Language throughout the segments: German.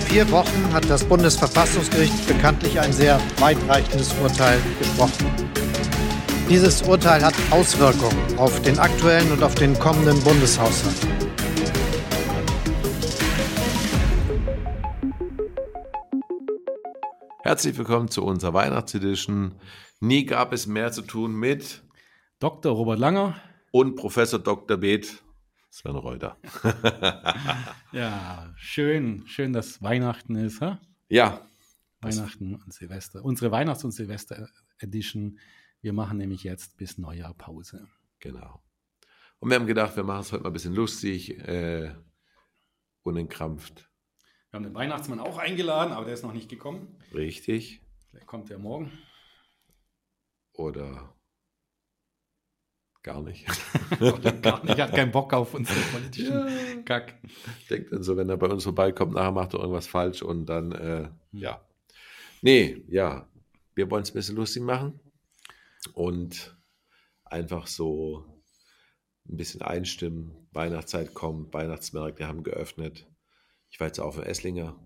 vor vier Wochen hat das Bundesverfassungsgericht bekanntlich ein sehr weitreichendes Urteil gesprochen. Dieses Urteil hat Auswirkungen auf den aktuellen und auf den kommenden Bundeshaushalt. Herzlich willkommen zu unserer Weihnachtsedition. Nie gab es mehr zu tun mit Dr. Robert Langer und Professor Dr. Beeth Sven Reuter. ja, schön, schön, dass Weihnachten ist, ha? Ja. Weihnachten und Silvester. Unsere Weihnachts- und Silvester-Edition. Wir machen nämlich jetzt bis Neujahr Pause. Genau. Und wir haben gedacht, wir machen es heute mal ein bisschen lustig, äh, unentkrampft. Wir haben den Weihnachtsmann auch eingeladen, aber der ist noch nicht gekommen. Richtig. Vielleicht kommt er morgen. Oder Gar nicht. gar nicht. Hat keinen Bock auf unseren politischen ja. Kack. Denkt dann so, wenn er bei uns vorbeikommt, nachher macht er irgendwas falsch und dann, äh, hm. ja. Nee, ja. Wir wollen es ein bisschen lustig machen und einfach so ein bisschen einstimmen. Weihnachtszeit kommt, Weihnachtsmärkte haben geöffnet. Ich war jetzt auf dem Esslinger.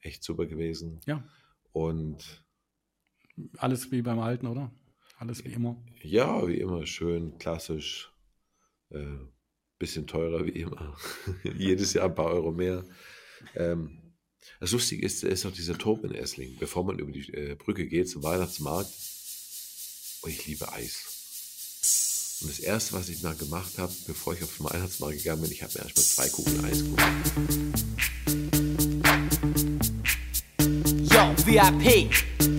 Echt super gewesen. Ja. Und alles wie beim Alten, oder? Alles wie immer? Ja, wie immer. Schön, klassisch. Äh, bisschen teurer wie immer. Jedes Jahr ein paar Euro mehr. Ähm, das Lustige ist, ist noch dieser Turm in Essling, bevor man über die äh, Brücke geht zum Weihnachtsmarkt. Und ich liebe Eis. Und das erste, was ich mal gemacht habe, bevor ich auf den Weihnachtsmarkt gegangen bin, ich habe mir erstmal zwei Kugeln Eis geholt. Yo, VIP.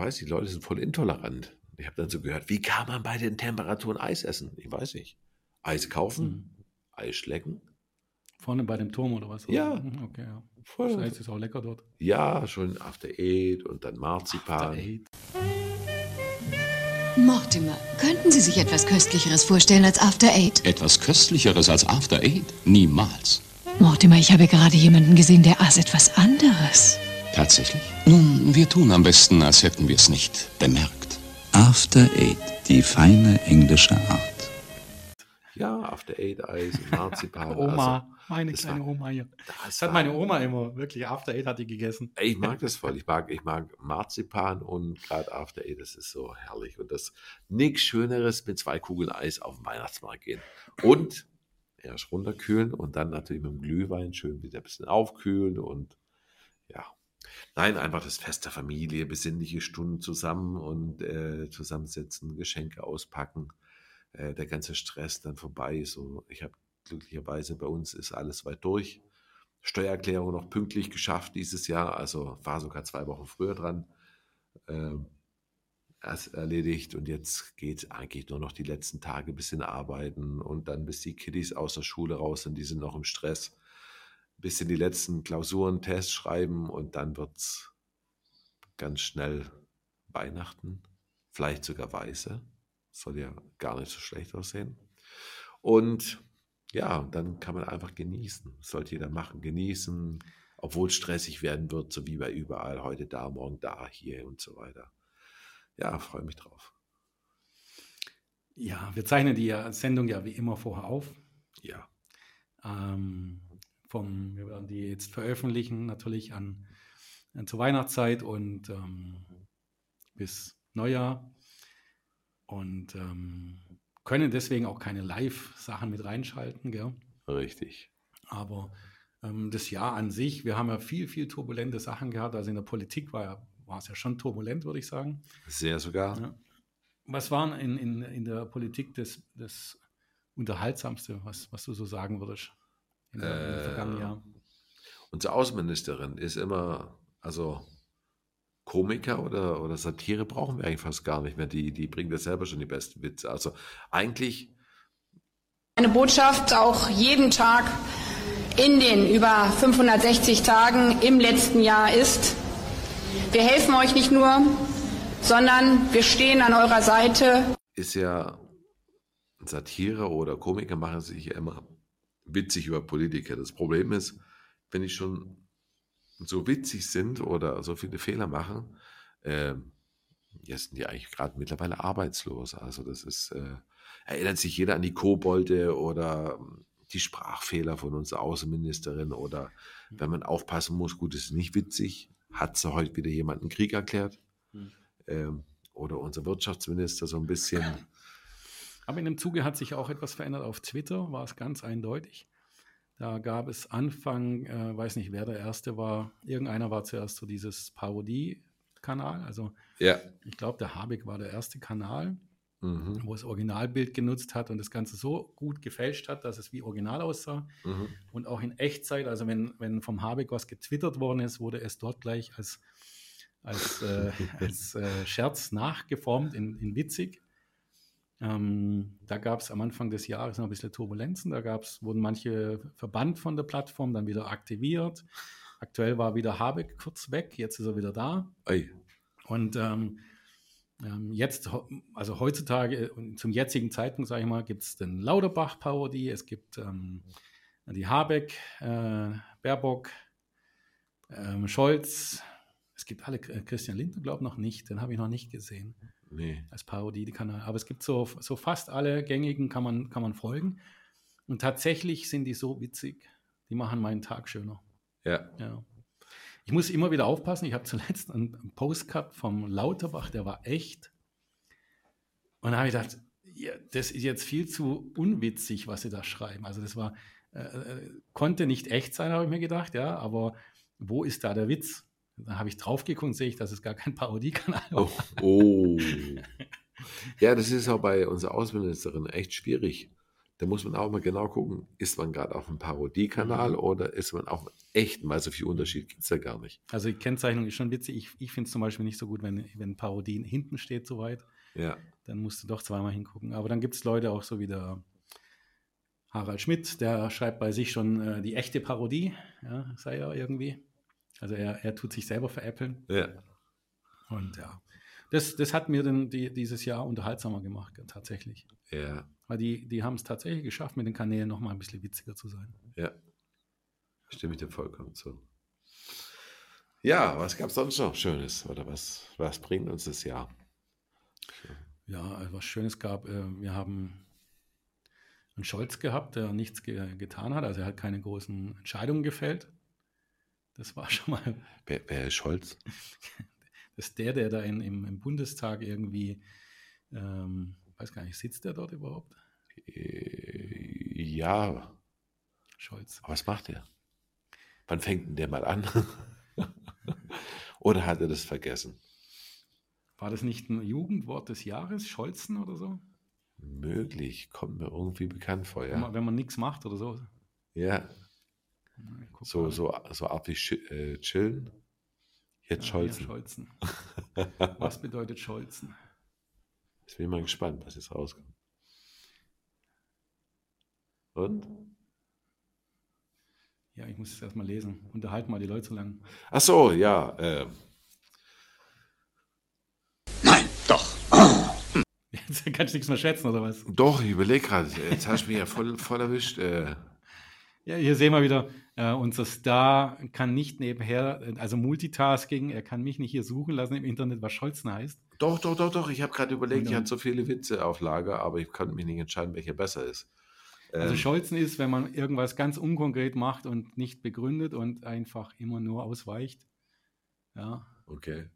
Weiß, die Leute sind voll intolerant. Ich habe dann so gehört, wie kann man bei den Temperaturen Eis essen? Ich weiß nicht. Eis kaufen, mhm. Eis schlecken. Vorne bei dem Turm oder was? Ja. Mhm, okay, ja. Voll. Das Eis ist auch lecker dort. Ja, schon After Eight und dann Marzipan. After Eight. Mortimer, könnten Sie sich etwas Köstlicheres vorstellen als After Eight? Etwas Köstlicheres als After Eight? Niemals. Mortimer, ich habe gerade jemanden gesehen, der aß etwas anderes. Tatsächlich? Nun, wir tun am besten, als hätten wir es nicht bemerkt. After Eight, die feine englische Art. Ja, After Eight Eis, Marzipan. Oma, also, meine kleine war, Oma hier. Das, hat meine Oma immer, wirklich, After Eight hat die gegessen. Ich mag das voll. Ich mag, ich mag Marzipan und gerade After Eight, das ist so herrlich. Und das nichts Schöneres mit zwei Kugeln Eis auf den Weihnachtsmarkt gehen. Und erst runterkühlen und dann natürlich mit dem Glühwein schön wieder ein bisschen aufkühlen und Nein, einfach das Fest der Familie, besinnliche Stunden zusammen und äh, zusammensetzen, Geschenke auspacken, äh, der ganze Stress dann vorbei. So, ich habe glücklicherweise bei uns ist alles weit durch. Steuererklärung noch pünktlich geschafft dieses Jahr, also war sogar zwei Wochen früher dran. Äh, erledigt und jetzt geht eigentlich nur noch die letzten Tage ein bisschen arbeiten und dann bis die Kiddies aus der Schule raus sind, die sind noch im Stress bisschen die letzten Klausuren, Tests schreiben und dann wird es ganz schnell Weihnachten, vielleicht sogar Weiße. Soll ja gar nicht so schlecht aussehen. Und ja, dann kann man einfach genießen. Das sollte jeder machen, genießen, obwohl es stressig werden wird, so wie bei überall, heute da, morgen da, hier und so weiter. Ja, freue mich drauf. Ja, wir zeichnen die Sendung ja wie immer vorher auf. Ja. Ähm, vom, wir werden die jetzt veröffentlichen, natürlich an, an zur Weihnachtszeit und ähm, bis Neujahr. Und ähm, können deswegen auch keine Live-Sachen mit reinschalten. Gell? Richtig. Aber ähm, das Jahr an sich, wir haben ja viel, viel turbulente Sachen gehabt. Also in der Politik war, ja, war es ja schon turbulent, würde ich sagen. Sehr sogar. Ja. Was war in, in, in der Politik das, das Unterhaltsamste, was, was du so sagen würdest? Im, äh, vergangenen Jahr. Unsere Außenministerin ist immer, also Komiker oder, oder Satire brauchen wir eigentlich fast gar nicht mehr. Die, die bringen das selber schon die besten Witze. Also eigentlich. Eine Botschaft auch jeden Tag in den über 560 Tagen im letzten Jahr ist, wir helfen euch nicht nur, sondern wir stehen an eurer Seite. Ist ja Satire oder Komiker machen sich ja immer witzig über Politiker. Das Problem ist, wenn die schon so witzig sind oder so viele Fehler machen, äh, jetzt sind die eigentlich gerade mittlerweile arbeitslos. Also das ist, äh, erinnert sich jeder an die Kobolde oder ähm, die Sprachfehler von unserer Außenministerin oder wenn man aufpassen muss, gut, ist nicht witzig, hat sie heute wieder jemanden Krieg erklärt. Hm. Ähm, oder unser Wirtschaftsminister so ein bisschen. Aber in dem Zuge hat sich auch etwas verändert. Auf Twitter war es ganz eindeutig. Da gab es Anfang, äh, weiß nicht, wer der Erste war. Irgendeiner war zuerst so dieses Parodie-Kanal. Also Ja. ich glaube, der Habeck war der erste Kanal, Mhm. wo es Originalbild genutzt hat und das Ganze so gut gefälscht hat, dass es wie Original aussah. Mhm. Und auch in Echtzeit, also wenn, wenn vom Habeck was getwittert worden ist, wurde es dort gleich als, als, äh, als äh, Scherz nachgeformt in, in witzig. Ähm, da gab es am Anfang des Jahres noch ein bisschen Turbulenzen. Da gab's, wurden manche verbannt von der Plattform, dann wieder aktiviert. Aktuell war wieder Habeck kurz weg, jetzt ist er wieder da. Ei. Und ähm, ähm, jetzt, also heutzutage, äh, zum jetzigen Zeitpunkt, sage ich mal, gibt es den Lauterbach-Parodie, es gibt ähm, die Habeck, äh, Baerbock, ähm, Scholz, es gibt alle, Christian Lindner, glaube ich, noch nicht, den habe ich noch nicht gesehen Nee. als Parodie, die Kanal. Aber es gibt so, so fast alle gängigen, kann man, kann man folgen. Und tatsächlich sind die so witzig, die machen meinen Tag schöner. Ja. Ja. Ich muss immer wieder aufpassen. Ich habe zuletzt einen einen Post gehabt vom Lauterbach, der war echt. Und da habe ich gedacht, ja, das ist jetzt viel zu unwitzig, was sie da schreiben. Also das war, äh, äh, konnte nicht echt sein, habe ich mir gedacht, ja, aber wo ist da der Witz? Dann habe ich drauf geguckt und sehe ich, dass es gar kein Parodiekanal war. Oh. oh. Ja, das ist auch bei unserer Außenministerin echt schwierig. Da muss man auch mal genau gucken, ist man gerade auf einem Parodiekanal oder ist man auf echten, weil so viel Unterschied gibt es ja gar nicht. Also die Kennzeichnung ist schon witzig. Ich, ich finde es zum Beispiel nicht so gut, wenn, wenn Parodien hinten steht so weit. Ja. dann musst du doch zweimal hingucken. Aber dann gibt es Leute auch so wie der Harald Schmidt, der schreibt bei sich schon äh, die echte Parodie, ja, sei er irgendwie. Also er, er tut sich selber veräppeln. Ja. Und ja, das, das hat mir dann die, dieses Jahr unterhaltsamer gemacht, tatsächlich. Ja. Weil die, die haben es tatsächlich geschafft, mit den Kanälen nochmal ein bisschen witziger zu sein. Ja. Stimme ich dir vollkommen zu. Ja, was gab es sonst noch Schönes? Oder was, was bringt uns das Jahr? Ja, also was Schönes gab, äh, wir haben einen Scholz gehabt, der nichts ge getan hat. Also er hat keine großen Entscheidungen gefällt. Das war schon mal Wer, wer ist Scholz? Das ist der, der da in, im, im Bundestag irgendwie, ähm, weiß gar nicht, sitzt der dort überhaupt? Äh, ja, Scholz. aber was macht er? Wann fängt denn der mal an? oder hat er das vergessen? War das nicht ein Jugendwort des Jahres, Scholzen oder so? Möglich, kommt mir irgendwie bekannt vor, ja. man, wenn man nichts macht oder so. Ja, so, mal. so, so Art wie äh, chillen. Jetzt Ja, Scholzen. Ja, Scholzen. Was bedeutet Scholzen? Jetzt bin ich mal gespannt, was jetzt rauskommt. Und? Ja, ich muss es erstmal lesen. Unterhalten mal die Leute so lang. Ach so, ja. Äh, Jetzt kannst du nichts mehr schätzen, oder was? doch, ich überlege gerade. Jetzt hast du mich ja voll, voll erwischt. Äh, Ja, hier sehen wir wieder, äh, unser Star kann nicht nebenher, also Multitasking, er kann mich nicht hier suchen lassen im Internet, was Scholzen heißt. doch, doch, doch, doch. Ich habe gerade überlegt, ich hatte so viele Witze auf Lager, aber ich konnte mich nicht entscheiden, welcher besser ist. Also Ähm, Scholzen ist, wenn man irgendwas ganz unkonkret macht und nicht begründet und einfach immer nur ausweicht. Ja, okay.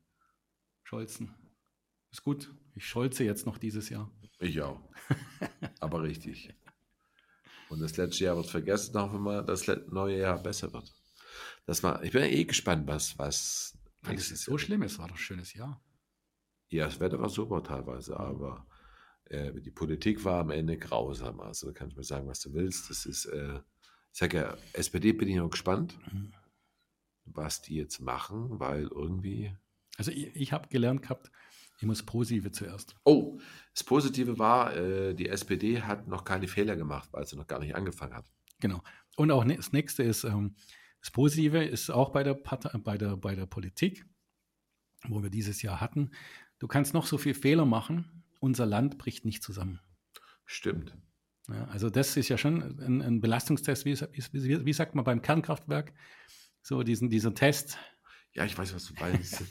Scholzen. Ist gut. Ich scholze jetzt noch dieses Jahr. Ich auch. aber richtig. Und das letzte Jahr wird vergessen, hoffen wir mal, dass das neue Jahr besser wird. Das war, ich bin ja eh gespannt, was, was Weil es ist so schlimm, es war doch ein schönes Jahr. Ja, das Wetter war super teilweise, aber äh, die Politik war am Ende grausam. Also da kannst du mir sagen, was du willst. Das ist, äh, ich sage ja, SPD bin ich noch gespannt, Mhm. was die jetzt machen, weil irgendwie. Also ich, ich habe gelernt gehabt, ich muss Positive zuerst. Oh, das Positive war, äh, die SPD hat noch keine Fehler gemacht, weil sie noch gar nicht angefangen hat. Genau. Und auch ne- das nächste ist, ähm, das Positive ist auch bei der, Partei, bei, der, bei der Politik, wo wir dieses Jahr hatten. Du kannst noch so viel Fehler machen, unser Land bricht nicht zusammen. Stimmt. Ja, also das ist ja schon ein, ein Belastungstest, wie, wie, wie, wie sagt man beim Kernkraftwerk, so diesen, dieser Test. Ja, ich weiß, was du meinst.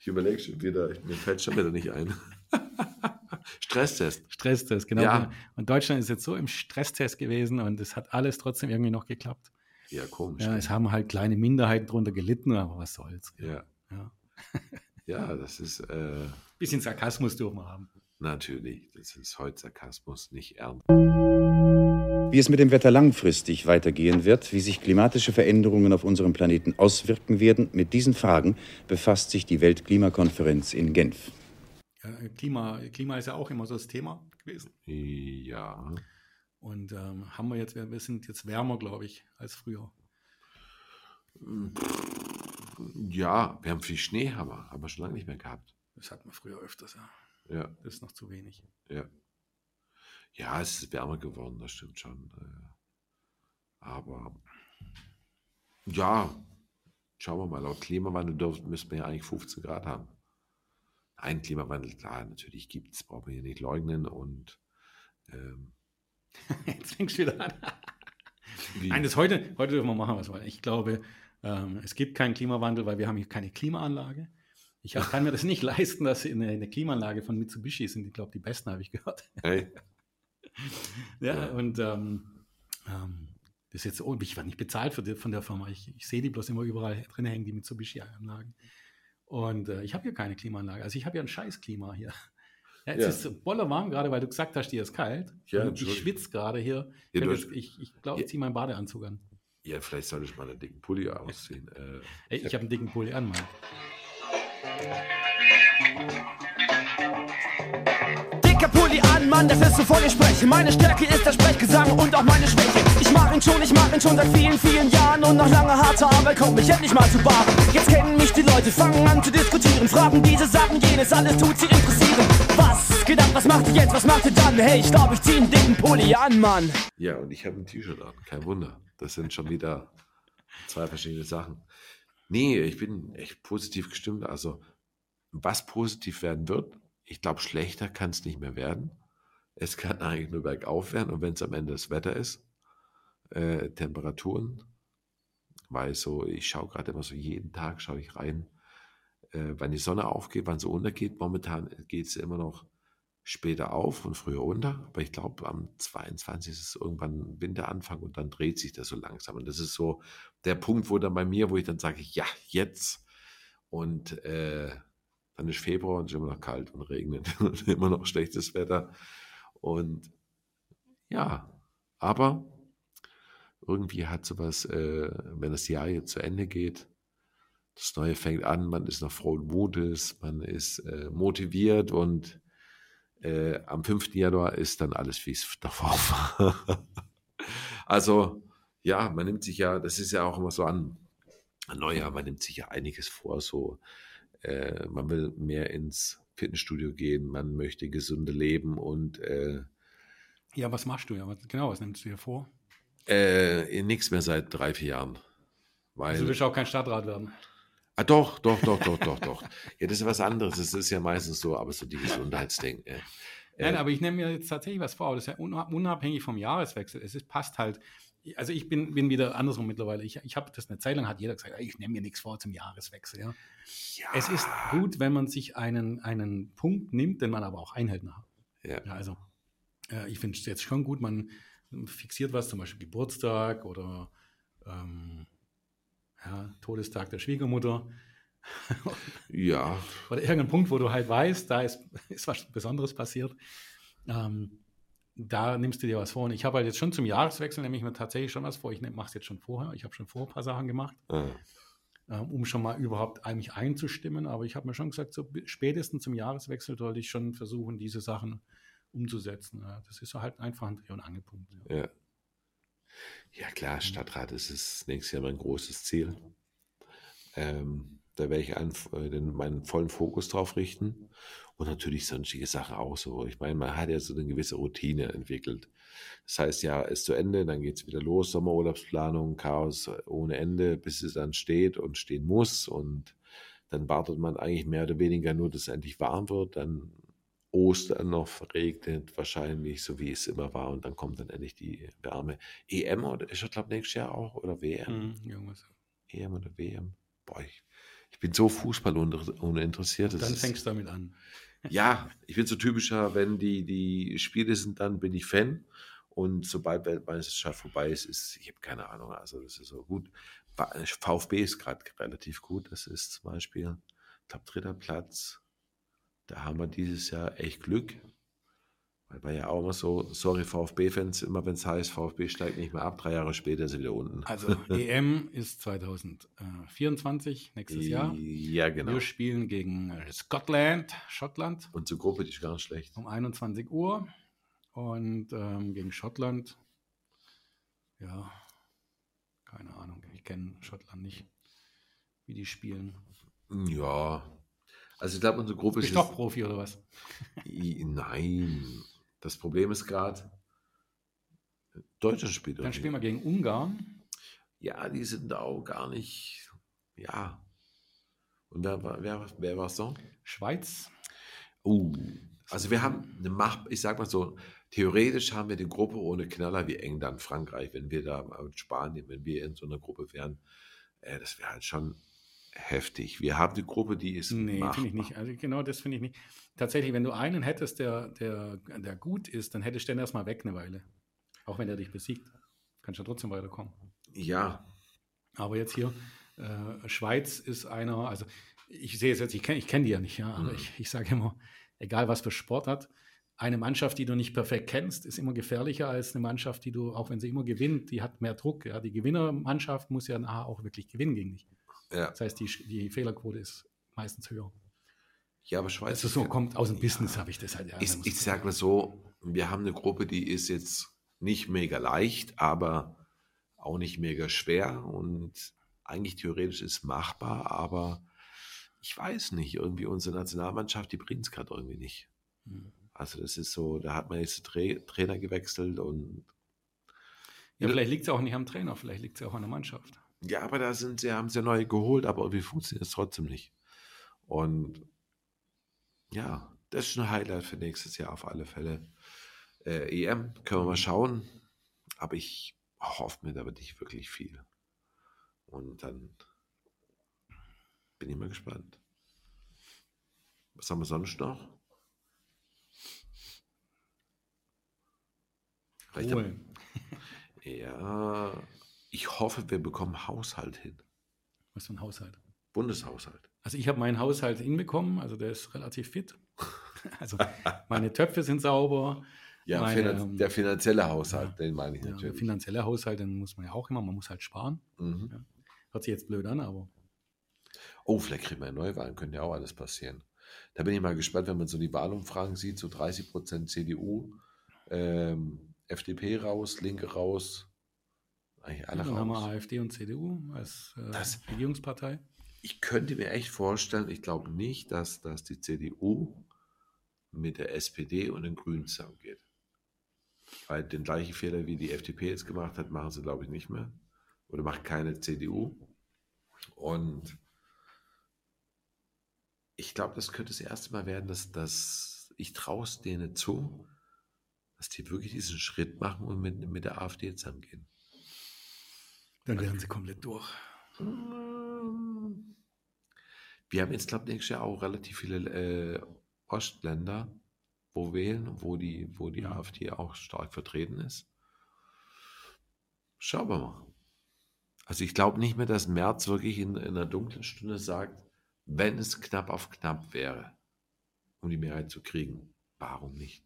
ich überlege schon wieder, mir fällt schon wieder nicht ein. Stresstest. Stresstest, genau. Ja. Und Deutschland ist jetzt so im Stresstest gewesen und es hat alles trotzdem irgendwie noch geklappt. Ja, komisch. Ja, ne? es haben halt kleine Minderheiten drunter gelitten, aber was soll's. ja. Ja. ja, das ist äh, Bisschen Sarkasmus dürfen wir haben. natürlich, das ist heute Sarkasmus, nicht ernst. Wie es mit dem Wetter langfristig weitergehen wird, wie sich klimatische Veränderungen auf unserem Planeten auswirken werden, mit diesen Fragen befasst sich die Weltklimakonferenz in Genf. Klima, Klima ist ja auch immer so das Thema gewesen. Ja, Und ähm, haben wir jetzt, wir sind jetzt wärmer, glaube ich, als früher. ja, wir haben viel Schnee, haben wir, haben wir schon lange nicht mehr gehabt. Das hatten wir früher öfters, ja. Ja, Das ist noch zu wenig. ja. Ja, es ist wärmer geworden, das stimmt schon. Aber ja, schauen wir mal, laut Klimawandel dürfen, müssten wir ja eigentlich 15 Grad haben. Ein Klimawandel, klar, natürlich gibt es, brauchen wir hier nicht leugnen. Und ähm, Jetzt fängst du wieder an. Nein, das heute, heute dürfen wir machen, was wir wollen. Ich glaube, ähm, es gibt keinen Klimawandel, weil wir haben hier keine Klimaanlage. Ich kann mir das nicht leisten, dass in eine, eine Klimaanlage von Mitsubishi sind. Ich glaube, die besten habe ich gehört. hey, Ja, Ja. und ähm, ähm, das ist jetzt, oh, ich war nicht bezahlt die, von der Firma. Ich, ich sehe die bloß immer überall drin hängen, die Mitsubishi-Anlagen. Und äh, ich habe hier keine Klimaanlage. Also ich habe hier ein scheiß Klima hier. Ja, jetzt Ja. ist es bolle warm, gerade weil du gesagt hast, dir ist kalt. Ja, Und ich schwitze gerade hier. Ja, ich glaube, hast- ich, ich, glaub, Ja. ich ziehe meinen Badeanzug an. ja, vielleicht sollte ich mal einen dicken Pulli ausziehen. Äh, Ey, ich habe einen dicken Pulli an, Mann. Pulli an, Mann, das ist wovon ich spreche. Meine Stärke ist der Sprechgesang und auch meine Schwäche. Ich mach ihn schon, ich mach ihn schon seit vielen, vielen Jahren. Und nach langer harter Arbeit kommt mich endlich mal zu Bahn. Jetzt kennen mich die Leute, fangen an zu diskutieren. Fragen diese Sachen, jenes, alles tut sie interessieren. Was ab, was macht ihr jetzt, was macht ihr dann? Hey, ich glaub, ich zieh einen dicken Pulli an, Mann. ja, und ich habe ein T-Shirt an, kein Wunder. Das sind schon wieder zwei verschiedene Sachen. Nee, ich bin echt positiv gestimmt. Also, was positiv werden wird, ich glaube, schlechter kann es nicht mehr werden. Es kann eigentlich nur bergauf werden und wenn es am Ende das Wetter ist, äh, Temperaturen, weil so, ich schaue gerade immer so jeden Tag, schaue ich rein, äh, wann die Sonne aufgeht, wann sie untergeht. Momentan geht sie immer noch später auf und früher unter, aber ich glaube, am 22. ist es irgendwann Winteranfang und dann dreht sich das so langsam. Und das ist so der Punkt, wo dann bei mir, wo ich dann sage, ja, jetzt. Und äh, dann ist Februar und es ist immer noch kalt und regnet und immer noch schlechtes Wetter. Und ja, aber irgendwie hat sowas, äh, wenn das Jahr jetzt zu Ende geht, das Neue fängt an, man ist noch frohen Mutes, man ist äh, motiviert und äh, am 5. Januar ist dann alles, wie es davor war. also, ja, man nimmt sich ja, das ist ja auch immer so an, an Neujahr, man nimmt sich ja einiges vor, so, äh, man will mehr ins Fitnessstudio gehen, man möchte gesunde leben und äh, Ja, was machst du ja? Genau, was nimmst du dir vor? äh, nichts mehr seit drei, vier Jahren. Weil, Also du willst auch kein Stadtrat werden. Ah, doch, doch, doch, doch, doch, doch. Ja, das ist was anderes. Das ist ja meistens so, aber so die Gesundheitsding. Nein, äh, aber ich nehme mir jetzt tatsächlich was vor. aber Das ist ja unab- unabhängig vom Jahreswechsel. Es ist, passt halt. Also ich bin, bin wieder andersrum mittlerweile. Ich, ich habe das eine Zeit lang, hat jeder gesagt, ich nehme mir nichts vor zum Jahreswechsel. Ja. Es ist gut, wenn man sich einen, einen Punkt nimmt, den man aber auch einhält nachher. ja. Ja, also äh, ich finde es jetzt schon gut, man fixiert was, zum Beispiel Geburtstag oder ähm, ja, Todestag der Schwiegermutter ja, oder irgendein Punkt, wo du halt weißt, da ist, ist was Besonderes passiert. Ähm, da nimmst du dir was vor. Und ich habe halt jetzt schon zum Jahreswechsel, nehme ich mir tatsächlich schon was vor. Ich mache es jetzt schon vorher. Ich habe schon vor ein paar Sachen gemacht, äh, ähm, um schon mal überhaupt mich einzustimmen. Aber ich habe mir schon gesagt, so spätestens zum Jahreswechsel sollte ich schon versuchen, diese Sachen umzusetzen. Ja, das ist so halt einfach ein Dreh- und Angelpunkt. Ja. ja. Ja, klar, Stadtrat ist es nächstes Jahr mein großes Ziel. Ähm, da werde ich einen, äh, den, meinen vollen Fokus drauf richten. Und natürlich sonstige Sachen auch so. Ich meine, man hat ja so eine gewisse Routine entwickelt. Das heißt, ja, ist zu Ende, dann geht es wieder los, Sommerurlaubsplanung, Chaos ohne Ende, bis es dann steht und stehen muss. Und dann wartet man eigentlich mehr oder weniger nur, dass es endlich warm wird. Dann Ostern noch verregnet, wahrscheinlich, so wie es immer war. Und dann kommt dann endlich die Wärme. EM oder ich glaube nächstes Jahr auch oder WM? Mhm, irgendwas. EM oder WM? Boah, ich, ich bin so Fußball uninteressiert. Dann fängst du damit an. Ja, ich bin so typischer, wenn die, die Spiele sind, dann bin ich Fan. Und sobald Weltmeisterschaft vorbei ist, ist, ich habe keine Ahnung, also das ist so gut. VfB ist gerade relativ gut. Das ist zum Beispiel, ich glaube, dritter Platz. Da haben wir dieses Jahr echt Glück. Weil war ja auch immer so, sorry VfB-Fans, immer wenn es heißt, VfB steigt nicht mehr ab, drei Jahre später sind wir unten. Also EM ist 2024, nächstes Jahr. Ja, genau. Wir spielen gegen Scotland, Schottland. Und zur Gruppe, die ist gar nicht schlecht. Um 21 Uhr. Und ähm, gegen Schottland, ja, keine Ahnung, ich kenne Schottland nicht, wie die spielen. Ja, also ich glaube, unsere Gruppe ist... Bist doch Profi oder was? Nein, das Problem ist gerade, Deutschland spielt. Dann spielen wir gegen Ungarn. Ja, die sind auch gar nicht, ja. Und wer, wer, wer war es so? Schweiz. Oh, also wir haben eine Macht, ich sag mal so, theoretisch haben wir die Gruppe ohne Knaller wie England, Frankreich, wenn wir da mit Spanien, wenn wir in so einer Gruppe wären, äh, das wäre halt schon heftig. Wir haben die Gruppe, die ist. Nee, finde ich nicht. Also genau das finde ich nicht. Tatsächlich, wenn du einen hättest, der, der, der gut ist, dann hättest du den erstmal weg eine Weile. Auch wenn er dich besiegt. Kannst du ja trotzdem weiterkommen. Ja. Aber jetzt hier, äh, Schweiz ist einer, also ich sehe es jetzt, ich kenne ich kenn die ja nicht, ja, aber mhm. ich, ich sage immer, egal was für Sport hat, eine Mannschaft, die du nicht perfekt kennst, ist immer gefährlicher als eine Mannschaft, die du, auch wenn sie immer gewinnt, die hat mehr Druck. Ja. Die Gewinnermannschaft muss ja nachher auch wirklich gewinnen gegen dich. Ja. Das heißt, die, die Fehlerquote ist meistens höher. Ja, aber Schweiz. Also so kommt aus dem ja. Business, habe ich das halt. Ja, ich ich sage mal so, wir haben eine Gruppe, die ist jetzt nicht mega leicht, aber auch nicht mega schwer und eigentlich theoretisch ist machbar, aber ich weiß nicht, irgendwie unsere Nationalmannschaft, die bringt es gerade irgendwie nicht. Mhm. Also das ist so, da hat man jetzt Tra Trainer gewechselt und ja, vielleicht liegt es auch nicht am Trainer, vielleicht liegt es auch an der Mannschaft. Ja, aber da sind sie, haben sie ja neu geholt, aber irgendwie funktioniert es trotzdem nicht. Und ja, das ist ein Highlight für nächstes Jahr auf alle Fälle. Äh, EM können wir mal schauen, aber ich hoffe mir da nicht wirklich viel. Und dann bin ich mal gespannt. Was haben wir sonst noch? Cool. Ja, ich hoffe, wir bekommen Haushalt hin. Was für ein Haushalt? Bundeshaushalt. Also ich habe meinen Haushalt hinbekommen, also der ist relativ fit. Also meine Töpfe sind sauber. Ja, meine, finan der finanzielle Haushalt, ja, den meine ich natürlich. Ja, der finanzielle Haushalt, den muss man ja auch immer, man muss halt sparen. Mhm. Ja. Hört sich jetzt blöd an, aber. Oh, vielleicht kriegen wir eine Neuwahlen, könnte ja auch alles passieren. Da bin ich mal gespannt, wenn man so die Wahlumfragen sieht, so 30 Prozent CDU, ähm, FDP raus, Linke raus, eigentlich alle Dann raus. haben wir AfD und CDU als äh, das, Regierungspartei. Ich könnte mir echt vorstellen, ich glaube nicht, dass, dass die CDU mit der SPD und den Grünen zusammengeht. Weil den gleichen Fehler, wie die FDP jetzt gemacht hat, machen sie, glaube ich, nicht mehr. Oder macht keine CDU. Und ich glaube, das könnte das erste Mal werden, dass, dass ich traue es denen zu, dass die wirklich diesen Schritt machen und mit, mit der AfD zusammengehen. Dann wären sie komplett durch. Wir haben jetzt, glaube ich, nächstes Jahr auch relativ viele äh, Ostländer, wo wählen, wo die, wo die ja. AfD auch stark vertreten ist. Schauen wir mal. Also ich glaube nicht mehr, dass Merz wirklich in, in einer dunklen Stunde sagt, wenn es knapp auf knapp wäre, um die Mehrheit zu kriegen. Warum nicht?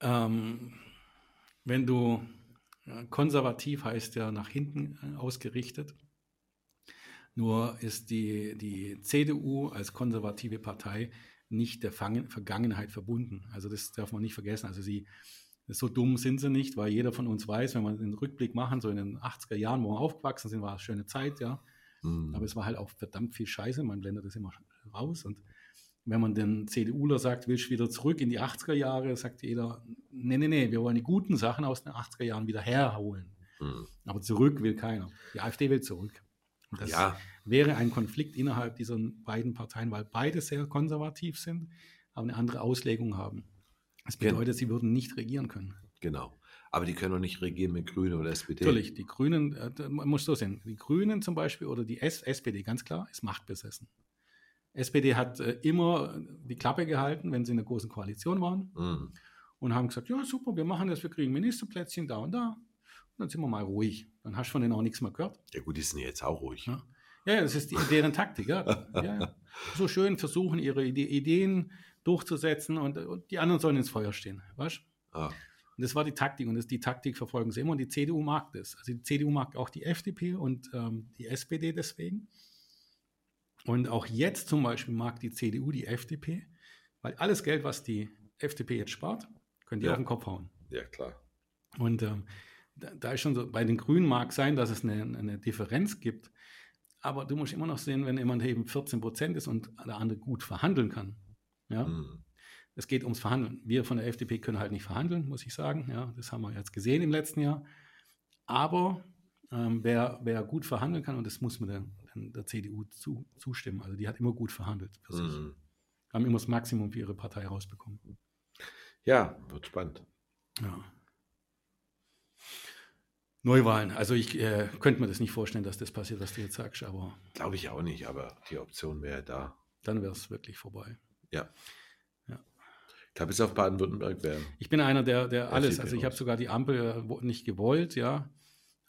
Ähm, wenn du konservativ heißt ja nach hinten äh, ausgerichtet. Nur ist die, die CDU als konservative Partei nicht der Vergangenheit verbunden. Also das darf man nicht vergessen. Also sie, so dumm sind sie nicht, weil jeder von uns weiß, wenn wir den Rückblick machen, so in den 80er Jahren, wo wir aufgewachsen sind, war es eine schöne Zeit, ja. Mhm. Aber es war halt auch verdammt viel Scheiße. Man blendet das immer raus. Und wenn man den CDUler sagt, willst du wieder zurück in die 80er Jahre, sagt jeder, nee, nee, nee, wir wollen die guten Sachen aus den 80er Jahren wieder herholen. Mhm. Aber zurück will keiner. Die AfD will zurück. Das ja. wäre ein Konflikt innerhalb dieser beiden Parteien, weil beide sehr konservativ sind, aber eine andere Auslegung haben. Das bedeutet, ja. sie würden nicht regieren können. Genau. Aber die können doch nicht regieren mit Grünen oder SPD. Natürlich, die Grünen, äh, man muss so sehen, die Grünen zum Beispiel oder die SPD, ganz klar, ist machtbesessen. SPD hat äh, immer die Klappe gehalten, wenn sie in der großen Koalition waren Mhm. und haben gesagt, ja super, wir machen das, wir kriegen Ministerplätzchen da und da. Und dann sind wir mal ruhig. Dann hast du von denen auch nichts mehr gehört. Ja gut, die sind jetzt auch ruhig. Ja, ja das ist die, deren Taktik. Ja. Ja. So schön versuchen, ihre Ide Ideen durchzusetzen und, und die anderen sollen ins Feuer stehen. Weißt? du? Ah, Und das war die Taktik und das, die Taktik verfolgen sie immer und die CDU mag das. Also die CDU mag auch die FDP und ähm, die SPD deswegen. Und auch jetzt zum Beispiel mag die CDU die FDP, weil alles Geld, was die FDP jetzt spart, können die Ja. auf den Kopf hauen. ja, klar. Und ähm, da, da ist schon so, bei den Grünen mag sein, dass es eine, eine Differenz gibt, aber du musst immer noch sehen, wenn jemand eben 14 Prozent ist und der andere gut verhandeln kann. Ja, Mhm. es geht ums Verhandeln. Wir von der FDP können halt nicht verhandeln, muss ich sagen. Ja, das haben wir jetzt gesehen im letzten Jahr. Aber ähm, wer, wer gut verhandeln kann, und das muss man der, der CDU zu, zustimmen, also die hat immer gut verhandelt für sich. Mhm. Haben immer das Maximum für ihre Partei rausbekommen. Ja, wird spannend. Ja. Neuwahlen. Also ich äh, könnte mir das nicht vorstellen, dass das passiert, was du jetzt sagst, aber Glaube ich auch nicht, aber die Option wäre da. dann wäre es wirklich vorbei. Ja. Ja. Ich glaube, bis auf Baden-Württemberg wäre. Ich bin einer, der, der alles, also ich habe sogar die Ampel äh, nicht gewollt, ja.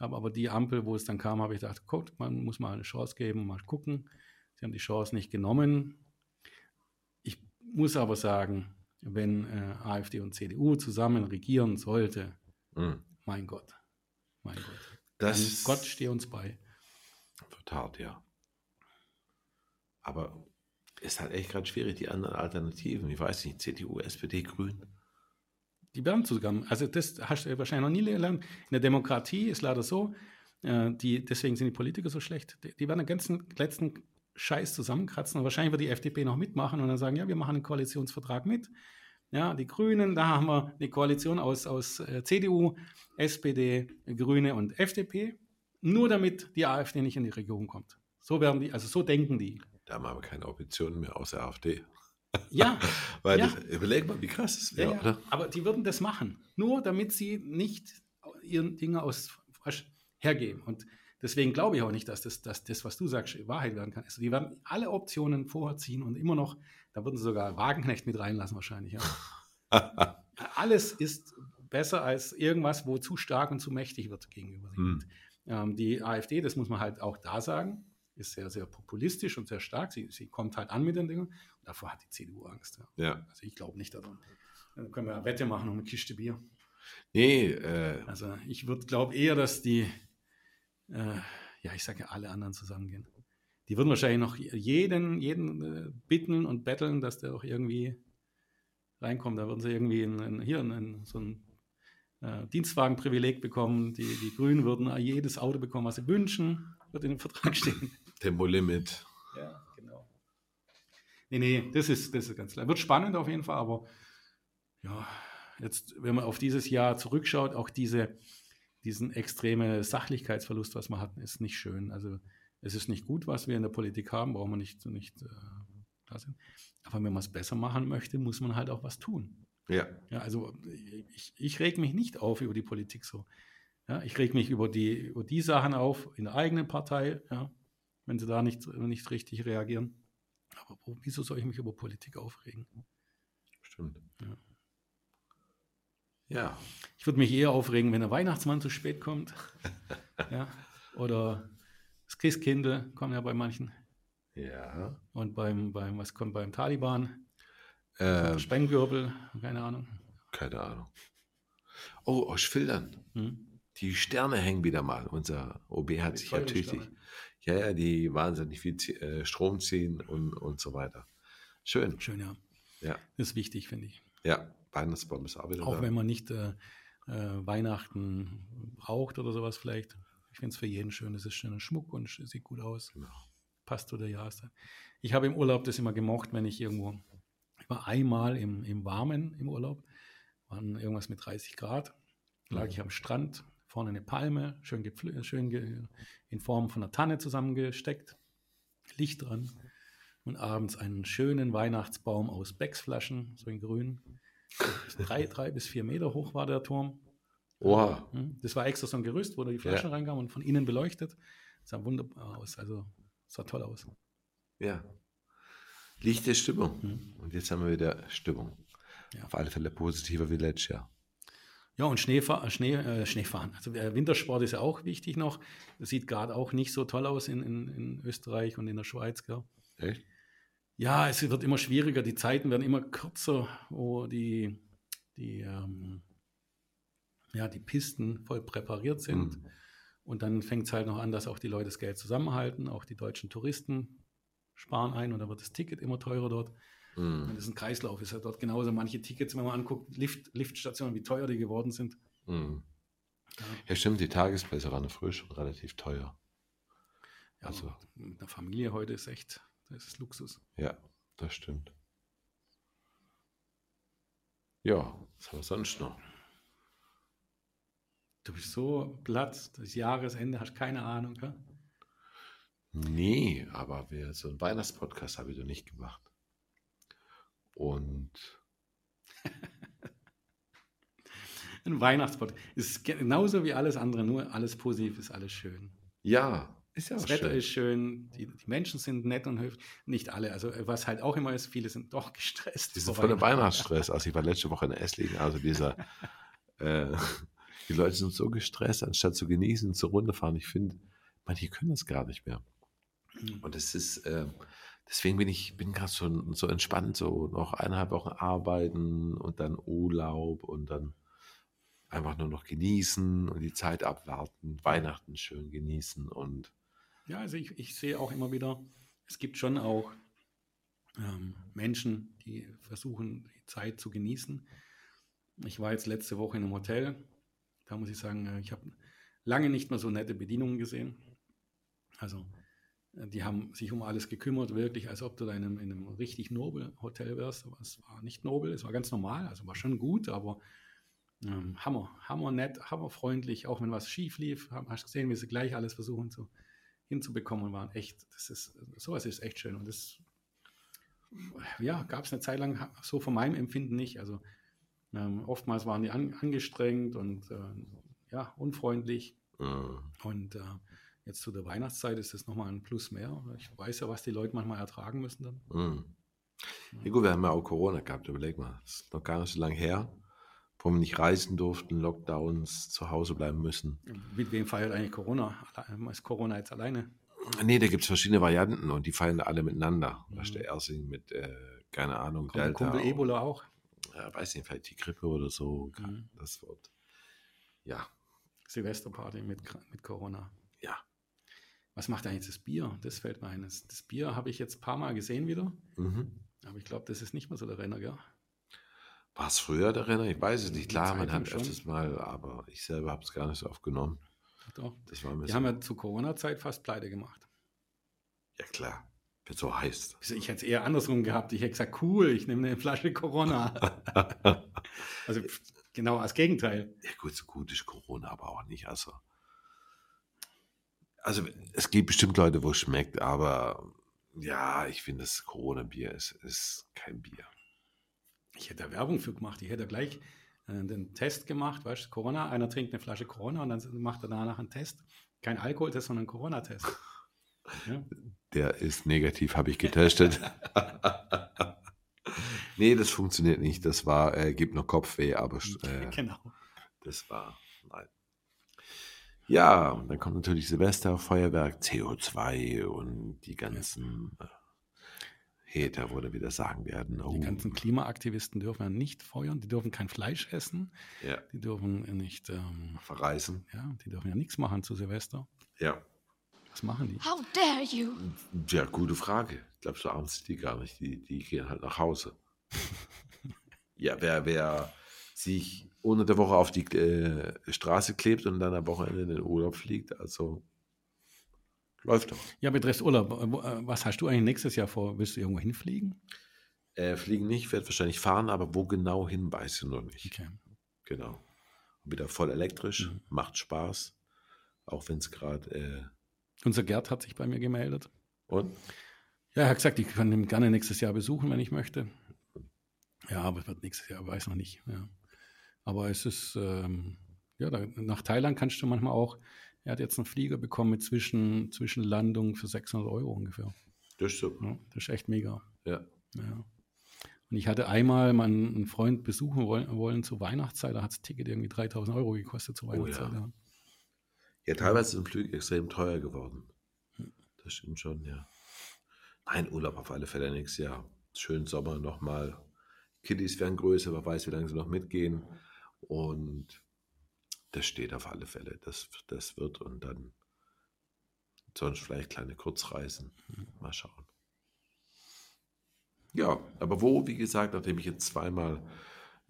Habe aber die Ampel, wo es dann kam, habe ich gedacht, guck, man muss mal eine Chance geben, mal gucken. Sie haben die Chance nicht genommen. Ich muss aber sagen, wenn äh, AfD und CDU zusammen regieren sollte, Mhm. mein Gott, mein Gott. Das Gott stehe uns bei. wird hart, ja. Aber ist halt echt gerade schwierig, die anderen Alternativen. Ich weiß nicht, CDU, SPD, Grün. Die werden zusammen. Also das hast du wahrscheinlich noch nie gelernt. In der Demokratie ist leider so, äh, die, deswegen sind die Politiker so schlecht. Die, die werden den ganzen letzten Scheiß zusammenkratzen und wahrscheinlich wird die FDP noch mitmachen und dann sagen, ja, wir machen einen Koalitionsvertrag mit. Ja, die Grünen, da haben wir eine Koalition aus, aus äh, CDU, SPD, Grüne und FDP, nur damit die AfD nicht in die Regierung kommt. So werden die, also so denken die. Da haben wir keine Optionen mehr außer AfD. Ja, Weil Ja. das, überleg mal, wie krass das Ja, wäre, ja. oder? Aber die würden das machen, nur damit sie nicht ihren Dinge aus hergeben. Und deswegen glaube ich auch nicht, dass das, dass das, was du sagst, Wahrheit werden kann. Also die werden alle Optionen vorziehen und immer noch, da würden sie sogar Wagenknecht mit reinlassen wahrscheinlich. Ja. Alles ist besser als irgendwas, wo zu stark und zu mächtig wird gegenüber. sich. Hm. Ähm, die AfD, das muss man halt auch da sagen, ist sehr, sehr populistisch und sehr stark. Sie, sie kommt halt an mit den Dingen. Und davor hat die CDU Angst. Ja. Ja. Also ich glaube nicht daran. Dann können wir eine Wette machen um eine Kiste Bier. Nee, äh, Also ich würde glaube eher, dass die, äh, ja ich sage ja, alle anderen zusammengehen. Die würden wahrscheinlich noch jeden, jeden äh, bitten und betteln, dass der auch irgendwie reinkommt. Da würden sie irgendwie in, in, hier in, in so ein äh, Dienstwagenprivileg bekommen. Die, die Grünen würden jedes Auto bekommen, was sie wünschen, wird in dem Vertrag stehen. Tempolimit. Ja, genau. Nee, nee, das ist, das ist ganz klar. Wird spannend auf jeden Fall, aber ja, jetzt, wenn man auf dieses Jahr zurückschaut, auch diese, diesen extreme Sachlichkeitsverlust, was wir hatten, ist nicht schön. Also es ist nicht gut, was wir in der Politik haben, brauchen wir nicht, nicht äh, da sind. Aber wenn man es besser machen möchte, muss man halt auch was tun. Ja. Ja, also ich, ich reg mich nicht auf über die Politik so. Ja, ich reg mich über die, über die Sachen auf in der eigenen Partei, ja, wenn sie da nicht, nicht richtig reagieren. Aber wo, wieso soll ich mich über Politik aufregen? Stimmt. Ja. Ja. Ich würde mich eher aufregen, wenn der Weihnachtsmann zu spät kommt. ja, oder das Christkindl kommt ja bei manchen. Ja. Und beim, beim was kommt beim Taliban? Ähm, Sprengwirbel, keine Ahnung. keine Ahnung. Oh, aus Filtern. Hm? Die Sterne hängen wieder mal. Unser OB hat Die sich ja tüchtig. Ja, ja, die wahnsinnig viel äh, Strom ziehen und, und so weiter. Schön. Schön, ja. Ja. Das ist wichtig, finde ich. Ja, Weihnachtsbaum ist auch wieder Auch da. wenn man nicht äh, äh, Weihnachten braucht oder sowas vielleicht. Ich finde es für jeden schön. Es ist schöner Schmuck und sieht gut aus. Genau. Passt zu der Jahreszeit. Ich habe im Urlaub das immer gemocht, wenn ich irgendwo, ich war einmal im, im Warmen im Urlaub, waren irgendwas mit 30 Grad, lag ich am Strand, vorne eine Palme, schön, gepfl- schön in Form von einer Tanne zusammengesteckt, Licht dran und abends einen schönen Weihnachtsbaum aus Becksflaschen, so in grün. drei, drei bis vier Meter hoch war der Turm. Oha. Hm, Das war extra so ein Gerüst, wo da die Flaschen Ja. reinkamen und von innen beleuchtet. sah wunderbar aus. Also sah toll aus. Ja. Licht der Stimmung. Mhm. Und jetzt haben wir wieder Stimmung. Ja. Auf alle Fälle positiver letztes Jahr. Ja, und Schneefahr Schnee, äh, Schneefahren. Also äh, Wintersport ist ja auch wichtig noch. Das sieht gerade auch nicht so toll aus in, in, in Österreich und in der Schweiz. Gell? Echt? Ja, es wird immer schwieriger, die Zeiten werden immer kürzer, wo die, die, ähm, ja, die Pisten voll präpariert sind. Mhm. Und dann fängt es halt noch an, dass auch die Leute das Geld zusammenhalten, auch die deutschen Touristen sparen ein und dann wird das Ticket immer teurer dort. Und Mhm. das ist ein Kreislauf, ist ja dort genauso. Manche Tickets, wenn man anguckt, Lift, Liftstationen, wie teuer die geworden sind. Mhm. Ja. Ja, stimmt, die Tagesplätze waren früher schon relativ teuer. Ja, Also- mit einer Familie heute ist echt, das ist Luxus. Ja, das stimmt. Ja, was haben wir sonst noch? Du bist so platt, das Jahresende hast keine Ahnung. Gell? Nee, aber wir, so einen Weihnachtspodcast habe ich doch nicht gemacht. Und Ein Weihnachtspot ist genauso wie alles andere, nur alles positiv ist alles schön. ja, ist ja Das auch Wetter schön. ist schön, die, die Menschen sind nett und höflich. Nicht alle, also äh, was halt auch immer ist, viele sind doch gestresst. Die sind voll im. Weihnachtsstress. Also ich war letzte Woche in Esslingen, also dieser, äh, die Leute sind so gestresst, anstatt zu genießen, zur Runde fahren. Ich finde, manche können das gar nicht mehr. Mhm. Und es ist, äh, deswegen bin ich, bin gerade so, so entspannt, so noch eineinhalb Wochen arbeiten und dann Urlaub und dann einfach nur noch genießen und die Zeit abwarten, Weihnachten schön genießen und Ja, also ich, ich sehe auch immer wieder, es gibt schon auch ähm, Menschen, die versuchen, die Zeit zu genießen. Ich war jetzt letzte Woche in einem Hotel. Da muss ich sagen, äh, ich habe lange nicht mehr so nette Bedienungen gesehen. Also, die haben sich um alles gekümmert, wirklich, als ob du da in einem, in einem richtig nobel Hotel wärst. Aber es war nicht nobel, es war ganz normal, also war schon gut, aber ähm, hammer, hammer nett, hammer freundlich, auch wenn was schief lief, hast gesehen, wie sie gleich alles versuchen zu, hinzubekommen und waren echt, das ist, sowas ist echt schön. Und das, ja, gab es eine Zeit lang so von meinem Empfinden nicht, also ähm, oftmals waren die an, angestrengt und äh, ja, unfreundlich. Äh, und äh, jetzt zu der Weihnachtszeit ist das nochmal ein Plus mehr. Ich weiß ja, was die Leute manchmal ertragen müssen dann. Mm. Ja gut, wir haben ja auch Corona gehabt, überleg mal. Das ist noch gar nicht so lange her, wo wir nicht reisen durften, Lockdowns, zu Hause bleiben müssen. Mit wem feiert eigentlich Corona? Ist Corona jetzt alleine? Nee, da gibt es verschiedene Varianten und die feiern alle miteinander. Mhm. der Ersing mit, äh, keine Ahnung, Kommt Delta. Kumpel Ebola auch? Ja, weiß nicht, vielleicht die Grippe oder so. Mhm. Das Wort. Ja, Silvesterparty mit, mit Corona. Was macht eigentlich das Bier? Das fällt mir ein. Das, das Bier habe ich jetzt ein paar Mal gesehen wieder, Mhm. aber ich glaube, das ist nicht mehr so der Renner, gell? War es früher der Renner? Ich weiß es nicht. Klar, man hat schon. öfters mal, aber ich selber habe es gar nicht so aufgenommen. Doch. Das war Die haben ja zu Corona-Zeit fast pleite gemacht. ja klar, wenn so heißt. Also ich hätte es eher andersrum gehabt. Ich hätte gesagt, cool, ich nehme eine Flasche Corona. also genau als Gegenteil. Ja gut, so gut ist Corona aber auch nicht. Also, also es gibt bestimmt Leute, wo es schmeckt, aber ja, ich finde, das Corona-Bier ist, ist kein Bier. Ich hätte da Werbung für gemacht. Ich hätte gleich äh, den Test gemacht, weißt du, Corona, einer trinkt eine Flasche Corona und dann macht er danach einen Test. Kein Alkoholtest, sondern einen Corona-Test. Ja? Der ist negativ, habe ich getestet. nee, das funktioniert nicht. Das war, äh, gibt nur Kopfweh, aber äh, Genau. das war, nein. Ja, und dann kommt natürlich Silvester, Feuerwerk, CO2 und die ganzen äh, Hater, wo dann wieder sagen werden, oh, Die ganzen Klimaaktivisten dürfen ja nicht feuern, die dürfen kein Fleisch essen, ja, die dürfen nicht, ähm, verreisen. ja, die dürfen ja nichts machen zu Silvester. Ja. Was machen die? How dare you? Ja, gute Frage. Ich glaube, so abends sind die gar nicht. Die, die gehen halt nach Hause. ja, wer, wer sich unter der Woche auf die äh, Straße klebt und dann am Wochenende in den Urlaub fliegt, also läuft doch. Ja, betrifft Urlaub. äh, äh, Was hast du eigentlich nächstes Jahr vor? Willst du irgendwo hinfliegen? Äh, fliegen nicht, wird wahrscheinlich fahren, aber wo genau hin, weiß ich noch nicht. Okay. Genau. Und wieder voll elektrisch, Mhm. macht Spaß. Auch wenn es gerade. Äh, Unser Gerd hat sich bei mir gemeldet. und? Ja, er hat gesagt, ich kann ihn gerne nächstes Jahr besuchen, wenn ich möchte. Ja, aber es wird nächstes Jahr, weiß noch nicht. Ja. Aber es ist, ähm, ja, da, nach Thailand kannst du manchmal auch, er hat jetzt einen Flieger bekommen mit Zwischen, Zwischenlandung für 600 Euro ungefähr. Das ist super. Ja, das ist echt mega. Ja. Ja. Und ich hatte einmal meinen einen Freund besuchen wollen, wollen zur Weihnachtszeit, da hat das Ticket irgendwie 3000 Euro gekostet zur Oh. Weihnachtszeit. ja. Ja, teilweise sind Flüge extrem teuer geworden. Das stimmt schon, ja. Nein, Urlaub auf alle Fälle nächstes Jahr. Schönen Sommer nochmal. Kiddies werden größer, wer weiß, wie lange sie noch mitgehen. Und das steht auf alle Fälle. Das, das wird und dann sonst vielleicht kleine Kurzreisen. Mal schauen. Ja, aber wo, wie gesagt, nachdem ich jetzt zweimal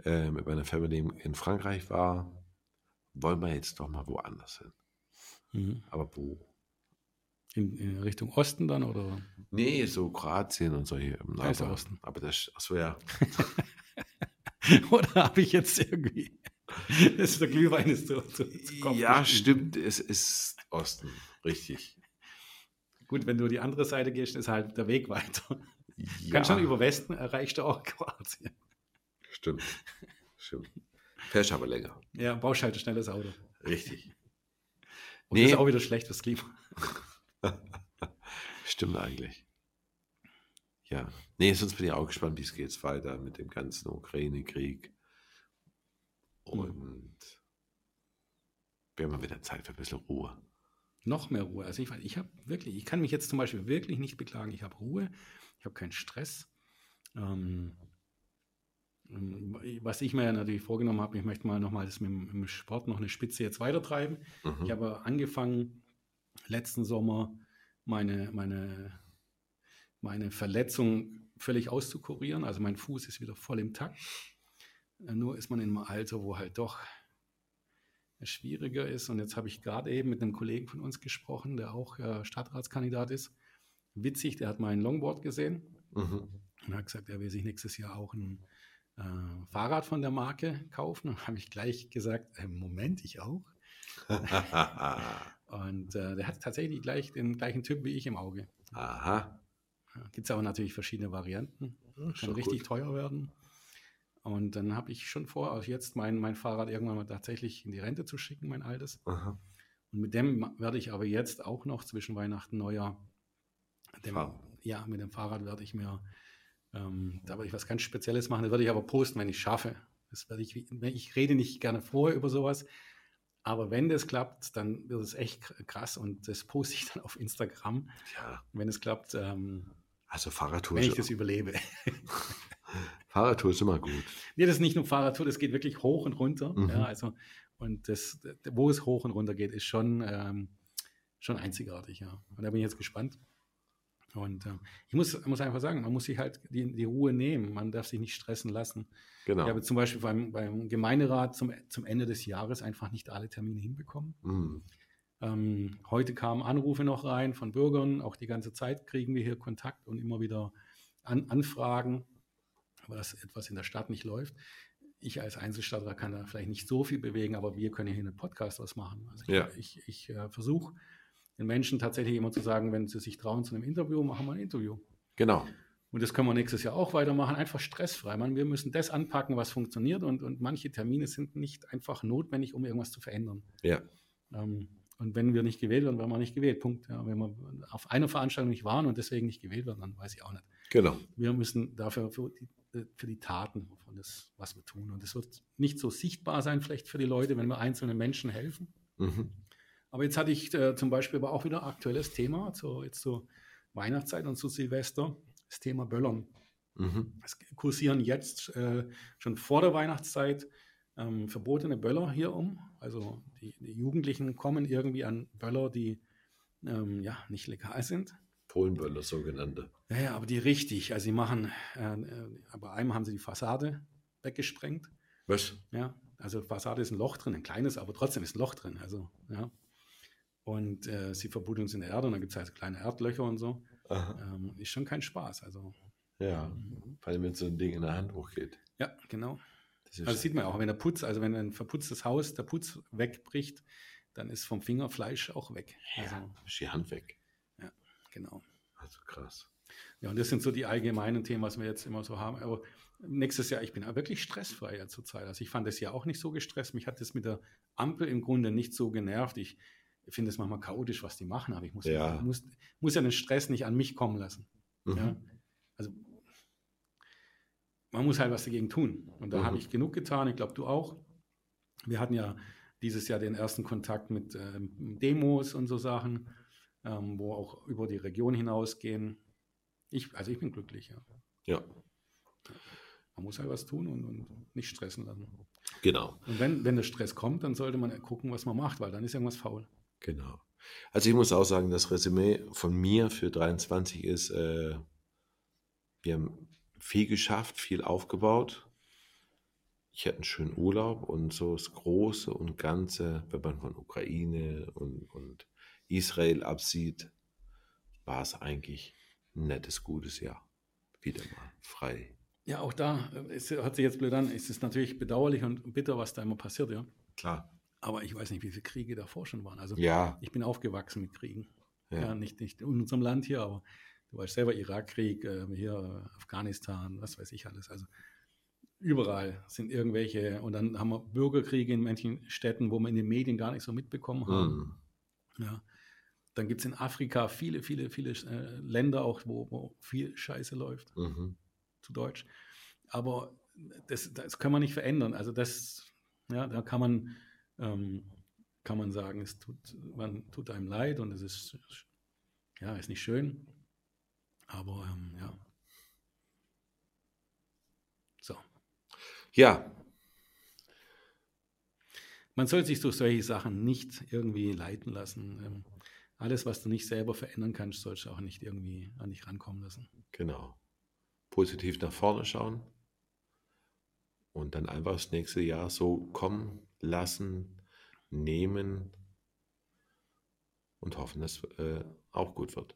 äh, mit meiner Family in- Frankreich war, wollen wir jetzt doch mal woanders hin. Mhm. Aber wo? In, in Richtung Osten dann oder? Nee, so Kroatien und so hier im Norden. Osten. Aber das, achso, ja. Oder habe ich jetzt irgendwie. Das ist der Glühwein ist so, so Kopf Ja, stimmt, es ist Osten, richtig. Gut, wenn du die andere Seite gehst, ist halt der Weg weiter. Ja, Ganz schon über Westen erreicht du auch Kroatien. Stimmt, stimmt. Fährst aber länger, Ja, brauchst halt ein schnelles Auto. richtig. Und Nee. das ist auch wieder schlecht fürs Klima. Stimmt eigentlich. Ja. Nee, sonst bin ich auch gespannt, wie es geht weiter mit dem ganzen Ukraine-Krieg. Und wir haben mal wieder Zeit für ein bisschen Ruhe. Noch mehr Ruhe. Also ich, ich habe wirklich, ich kann mich jetzt zum Beispiel wirklich nicht beklagen. Ich habe Ruhe, ich habe keinen Stress. Ähm, ähm, was ich mir natürlich vorgenommen habe, ich möchte mal nochmal das mit, dem- mit dem Sport noch eine Spitze jetzt weitertreiben. Mhm. Ich habe angefangen, letzten Sommer meine, meine, meine Verletzung völlig auszukurieren. Also mein Fuß ist wieder voll im Takt. Äh, Nur ist man in einem Alter, wo halt doch schwieriger ist. Und jetzt habe ich gerade eben mit einem Kollegen von uns gesprochen, der auch äh, Stadtratskandidat ist. Witzig, der hat mein Longboard gesehen Mhm. und hat gesagt, er will sich nächstes Jahr auch ein äh, Fahrrad von der Marke kaufen. Und habe ich gleich gesagt, äh, Moment, ich auch. Und äh, der hat tatsächlich gleich den gleichen Typ wie ich im Auge. Aha. Gibt es aber natürlich verschiedene Varianten. ist Kann doch richtig gut. teuer werden. Und dann habe ich schon vor, auch jetzt mein, mein Fahrrad irgendwann mal tatsächlich in die Rente zu schicken, mein altes. Aha. Und mit dem werde ich aber jetzt auch noch zwischen Weihnachten und Neujahr, dem, ja, mit dem Fahrrad werde ich mir, ähm, da werde ich was ganz Spezielles machen. Das werde ich aber posten, wenn ich schaffe. Das werde ich, ich rede nicht gerne vorher über sowas, aber wenn das klappt, dann wird es echt kr- krass und das poste ich dann auf Instagram, Ja, wenn es klappt, ähm, also Fahrradtour, wenn ich das überlebe. Fahrradtour ist immer gut. Nee, das ist nicht nur Fahrradtour, das geht wirklich hoch und runter. Mhm. Ja, also, und das, wo es hoch und runter geht, ist schon, ähm, schon einzigartig, ja. Und da bin ich jetzt gespannt. Und ähm, ich muss, muss einfach sagen, man muss sich halt die, die Ruhe nehmen. Man darf sich nicht stressen lassen. Genau. Ich habe zum Beispiel beim, beim Gemeinderat zum, zum Ende des Jahres einfach nicht alle Termine hinbekommen. Mhm. Ähm, heute kamen Anrufe noch rein von Bürgern, auch die ganze Zeit kriegen wir hier Kontakt und immer wieder an, Anfragen, dass etwas in der Stadt nicht läuft. Ich als Einzelstadtrat kann da vielleicht nicht so viel bewegen, aber wir können hier in einem Podcast was machen. Also ich, Ja. ich, ich äh, versuche den Menschen tatsächlich immer zu sagen, wenn sie sich trauen zu einem Interview, machen wir ein Interview. Genau. Und das können wir nächstes Jahr auch weitermachen, einfach stressfrei. Man, wir müssen das anpacken, was funktioniert und, und manche Termine sind nicht einfach notwendig, um irgendwas zu verändern. Ja. Ähm, und wenn wir nicht gewählt werden, werden wir nicht gewählt. Punkt. Ja, wenn wir auf einer Veranstaltung nicht waren und deswegen nicht gewählt werden, dann weiß ich auch nicht. Genau. Wir müssen dafür für die, äh, für die Taten von das, was wir tun. Und das wird nicht so sichtbar sein, vielleicht für die Leute, wenn wir einzelnen Menschen helfen. Mhm. Aber jetzt hatte ich äh, zum Beispiel aber auch wieder ein aktuelles Thema, zur, jetzt zur Weihnachtszeit und zu Silvester, das Thema Böllern. Mhm. Es kursieren jetzt äh, schon vor der Weihnachtszeit ähm, verbotene Böller hier um. Also die, die Jugendlichen kommen irgendwie an Böller, die ähm, ja nicht legal sind. Polenböller, sogenannte. Ja, ja, aber die richtig. Also sie machen, äh, äh, bei einem haben sie die Fassade weggesprengt. Was? Ja, also Fassade ist ein Loch drin, ein kleines, aber trotzdem ist ein Loch drin. Also, ja. Und äh, sie verbuddeln es in der Erde und dann gibt es halt kleine Erdlöcher und so. Ähm, ist schon kein Spaß. Also, Ja. Vor allem, wenn so ein Ding in der Hand hochgeht. ja, genau. Das Also das sieht man ja auch, wenn der Putz, also wenn ein verputztes Haus, der Putz wegbricht, dann ist vom Finger Fleisch auch weg. Also, ist die Hand weg. genau. Also krass. Ja, und das sind so die allgemeinen Themen, was wir jetzt immer so haben. Aber nächstes Jahr, ich bin ja wirklich stressfrei ja zurzeit. Also ich fand das ja auch nicht so gestresst. Mich hat das mit der Ampel im Grunde nicht so genervt. Ich finde es manchmal chaotisch, was die machen, aber ich muss Ja. ja, muss, muss ja den Stress nicht an mich kommen lassen. Mhm. Ja? Also man muss halt was dagegen tun. Und da Mhm. habe ich genug getan. Ich glaube, du auch. Wir hatten ja dieses Jahr den ersten Kontakt mit ähm, Demos und so Sachen, ähm, wo auch über die Region hinausgehen. Ich, also ich bin glücklich, ja. Ja, Man muss halt was tun und, und nicht stressen lassen. genau. Und wenn, wenn der Stress kommt, dann sollte man gucken, was man macht, weil dann ist irgendwas faul. Genau. Also ich muss auch sagen, das Resümee von mir für 23 ist, äh, wir haben viel geschafft, viel aufgebaut. Ich hatte einen schönen Urlaub und so das Große und Ganze, wenn man von Ukraine und, und Israel absieht, war es eigentlich ein nettes, gutes Jahr. Wieder mal frei. Ja, auch da, äh, es hört sich jetzt blöd an, ist es natürlich bedauerlich und bitter, was da immer passiert, ja. Klar. Aber ich weiß nicht, wie viele Kriege davor schon waren. Also Ja. ich bin aufgewachsen mit Kriegen. Ja. Ja, nicht, nicht in unserem Land hier, aber du weißt selber, Irakkrieg, äh, hier äh, Afghanistan, was weiß ich alles. Also überall sind irgendwelche, und dann haben wir Bürgerkriege in manchen Städten, wo wir in den Medien gar nicht so mitbekommen haben. Hm. Ja. Dann gibt es in Afrika viele, viele, viele äh, Länder auch, wo, wo viel Scheiße läuft, Mhm. zu Deutsch. Aber das, das kann man nicht verändern. Also das, ja, da kann man, ähm, kann man sagen, es tut, man tut einem leid und es ist, ja, ist nicht schön. Aber ähm, ja. So. Ja, Man soll sich durch solche Sachen nicht irgendwie leiten lassen. Ähm, alles, was du nicht selber verändern kannst, sollst du auch nicht irgendwie an dich rankommen lassen. Genau. Positiv nach vorne schauen und dann einfach das nächste Jahr so kommen lassen, nehmen und hoffen, dass äh, auch gut wird.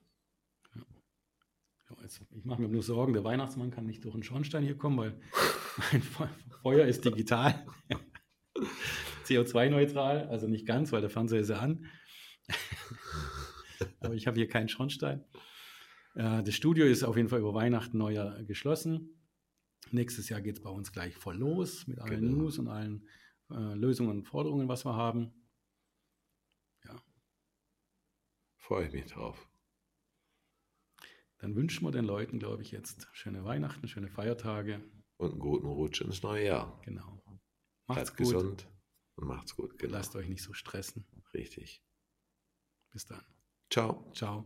Ja, jetzt, ich mache mir nur Sorgen, der Weihnachtsmann kann nicht durch den Schornstein hier kommen, weil mein Fe- Feuer ist digital. CO2-neutral, also nicht ganz, weil der Fernseher ist ja an. Aber ich habe hier keinen Schornstein. Äh, Das Studio ist auf jeden Fall über Weihnachten neuer geschlossen. Nächstes Jahr geht es bei uns gleich voll los mit allen Genau. News und allen äh, Lösungen und Forderungen, was wir haben. Freue ich mich drauf. Dann wünschen wir den Leuten, glaube ich, jetzt schöne Weihnachten, schöne Feiertage. Und einen guten Rutsch ins neue Jahr. Genau. Macht's Bleibt gut. gesund und macht's gut. Genau. Lasst euch nicht so stressen. Richtig. Bis dann. Ciao. Ciao.